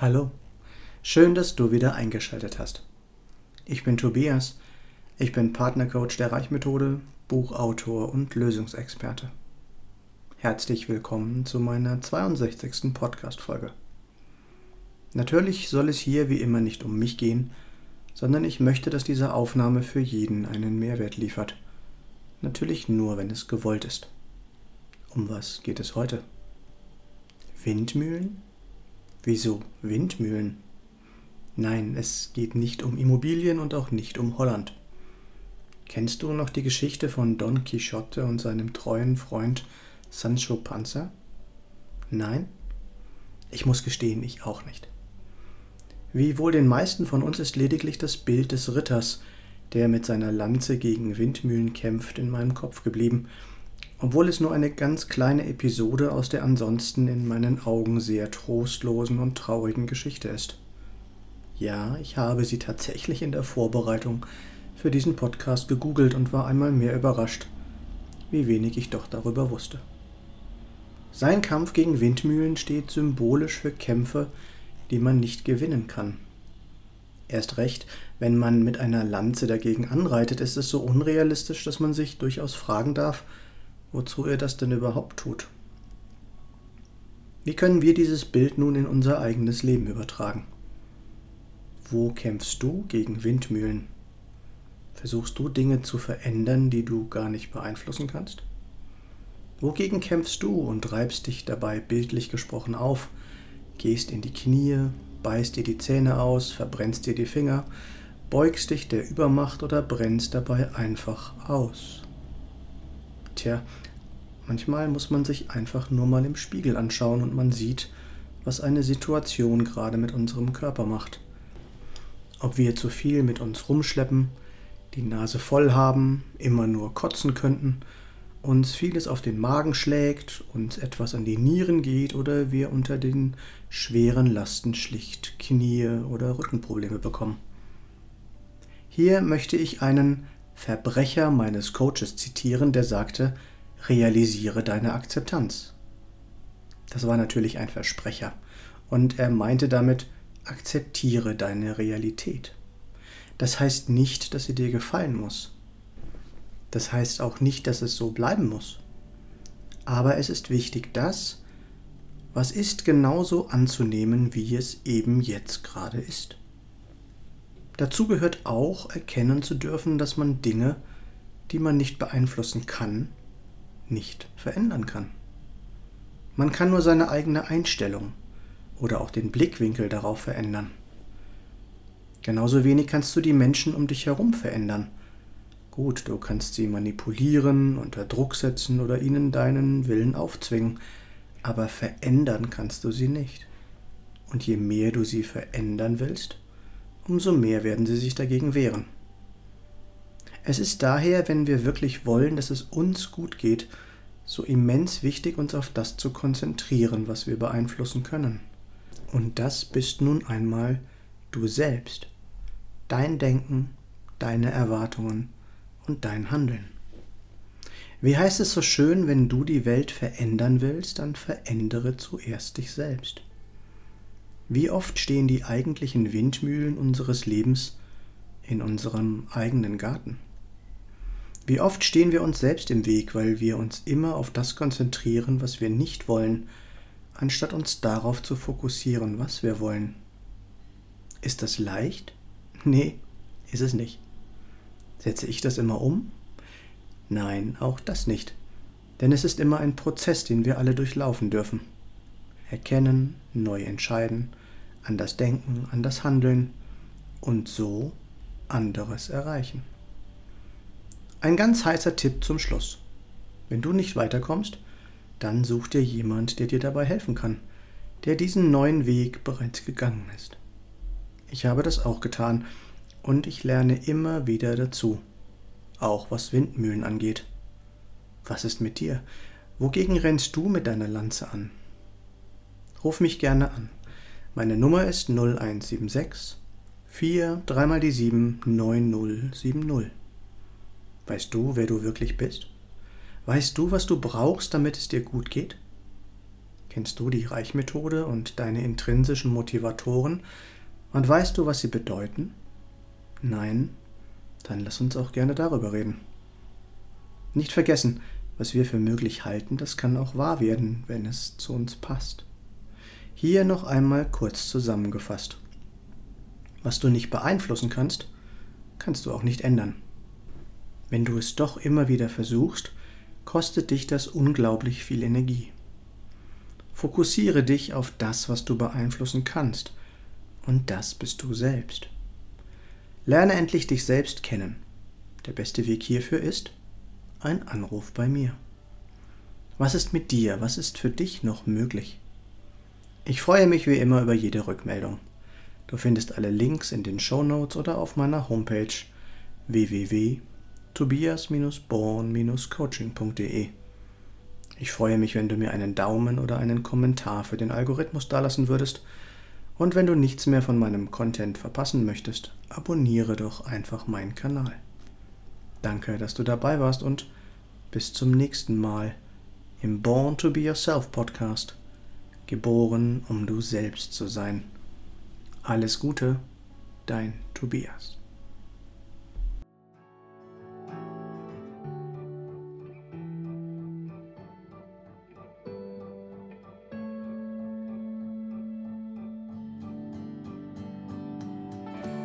Hallo, schön, dass du wieder eingeschaltet hast. Ich bin Tobias, ich bin Partnercoach der Reichmethode, Buchautor und Lösungsexperte. Herzlich willkommen zu meiner 62. Podcast-Folge. Natürlich soll es hier wie immer nicht um mich gehen, sondern ich möchte, dass diese Aufnahme für jeden einen Mehrwert liefert. Natürlich nur, wenn es gewollt ist. Um was geht es heute? Windmühlen? Wieso Windmühlen? Nein, es geht nicht um Immobilien und auch nicht um Holland. Kennst du noch die Geschichte von Don Quixote und seinem treuen Freund Sancho Panza? Nein? Ich muss gestehen, ich auch nicht. Wie wohl den meisten von uns ist lediglich das Bild des Ritters, der mit seiner Lanze gegen Windmühlen kämpft, in meinem Kopf geblieben – obwohl es nur eine ganz kleine Episode aus der ansonsten in meinen Augen sehr trostlosen und traurigen Geschichte ist. Ja, ich habe sie tatsächlich in der Vorbereitung für diesen Podcast gegoogelt und war einmal mehr überrascht, wie wenig ich doch darüber wusste. Sein Kampf gegen Windmühlen steht symbolisch für Kämpfe, die man nicht gewinnen kann. Erst recht, wenn man mit einer Lanze dagegen anreitet, ist es so unrealistisch, dass man sich durchaus fragen darf, wozu er das denn überhaupt tut. Wie können wir dieses Bild nun in unser eigenes Leben übertragen? Wo kämpfst du gegen Windmühlen? Versuchst du Dinge zu verändern, die du gar nicht beeinflussen kannst? Wogegen kämpfst du und reibst dich dabei bildlich gesprochen auf, gehst in die Knie, beißt dir die Zähne aus, verbrennst dir die Finger, beugst dich der Übermacht oder brennst dabei einfach aus? Tja, Manchmal muss man sich einfach nur mal im Spiegel anschauen und man sieht, was eine Situation gerade mit unserem Körper macht. Ob wir zu viel mit uns rumschleppen, die Nase voll haben, immer nur kotzen könnten, uns vieles auf den Magen schlägt, uns etwas an die Nieren geht oder wir unter den schweren Lasten schlicht Knie oder Rückenprobleme bekommen. Hier möchte ich einen Verbrecher meines Coaches zitieren, der sagte, realisiere deine Akzeptanz. Das war natürlich ein Versprecher. Und er meinte damit, akzeptiere deine Realität. Das heißt nicht, dass sie dir gefallen muss. Das heißt auch nicht, dass es so bleiben muss. Aber es ist wichtig, das, was ist, genauso anzunehmen, wie es eben jetzt gerade ist. Dazu gehört auch erkennen zu dürfen, dass man Dinge, die man nicht beeinflussen kann, nicht verändern kann. Man kann nur seine eigene Einstellung oder auch den Blickwinkel darauf verändern. Genauso wenig kannst du die Menschen um dich herum verändern. Gut, du kannst sie manipulieren, unter Druck setzen oder ihnen deinen Willen aufzwingen, aber verändern kannst du sie nicht. Und je mehr du sie verändern willst, umso mehr werden sie sich dagegen wehren. Es ist daher, wenn wir wirklich wollen, dass es uns gut geht, so immens wichtig, uns auf das zu konzentrieren, was wir beeinflussen können. Und das bist nun einmal du selbst, dein Denken, deine Erwartungen und dein Handeln. Wie heißt es so schön, wenn du die Welt verändern willst, dann verändere zuerst dich selbst. Wie oft stehen die eigentlichen Windmühlen unseres Lebens in unserem eigenen Garten? Wie oft stehen wir uns selbst im Weg, weil wir uns immer auf das konzentrieren, was wir nicht wollen, anstatt uns darauf zu fokussieren, was wir wollen. Ist das leicht? Nee, ist es nicht. Setze ich das immer um? Nein, auch das nicht. Denn es ist immer ein Prozess, den wir alle durchlaufen dürfen. Erkennen, neu entscheiden, anders denken, anders handeln und so anderes erreichen. Ein ganz heißer Tipp zum Schluss. Wenn du nicht weiterkommst, dann such dir jemand, der dir dabei helfen kann, der diesen neuen Weg bereits gegangen ist. Ich habe das auch getan und ich lerne immer wieder dazu, auch was Windmühlen angeht. Was ist mit dir? Wogegen rennst du mit deiner Lanze an? Ruf mich gerne an. Meine Nummer ist 0176 4 3 mal die 7 9070. Weißt du, wer du wirklich bist? Weißt du, was du brauchst, damit es dir gut geht? Kennst du die Reichmethode und deine intrinsischen Motivatoren und weißt du, was sie bedeuten? Nein? Dann lass uns auch gerne darüber reden. Nicht vergessen, was wir für möglich halten, das kann auch wahr werden, wenn es zu uns passt. Hier noch einmal kurz zusammengefasst. Was du nicht beeinflussen kannst, kannst du auch nicht ändern. Wenn du es doch immer wieder versuchst, kostet dich das unglaublich viel Energie. Fokussiere dich auf das, was du beeinflussen kannst, und das bist du selbst. Lerne endlich dich selbst kennen. Der beste Weg hierfür ist ein Anruf bei mir. Was ist mit dir? Was ist für dich noch möglich? Ich freue mich wie immer über jede Rückmeldung. Du findest alle Links in den Show Notes oder auf meiner Homepage www.tobias-born-coaching.de. Ich freue mich, wenn du mir einen Daumen oder einen Kommentar für den Algorithmus dalassen würdest. Und wenn du nichts mehr von meinem Content verpassen möchtest, abonniere doch einfach meinen Kanal. Danke, dass du dabei warst und bis zum nächsten Mal im Born to Be Yourself Podcast. Geboren, um du selbst zu sein. Alles Gute, dein Tobias.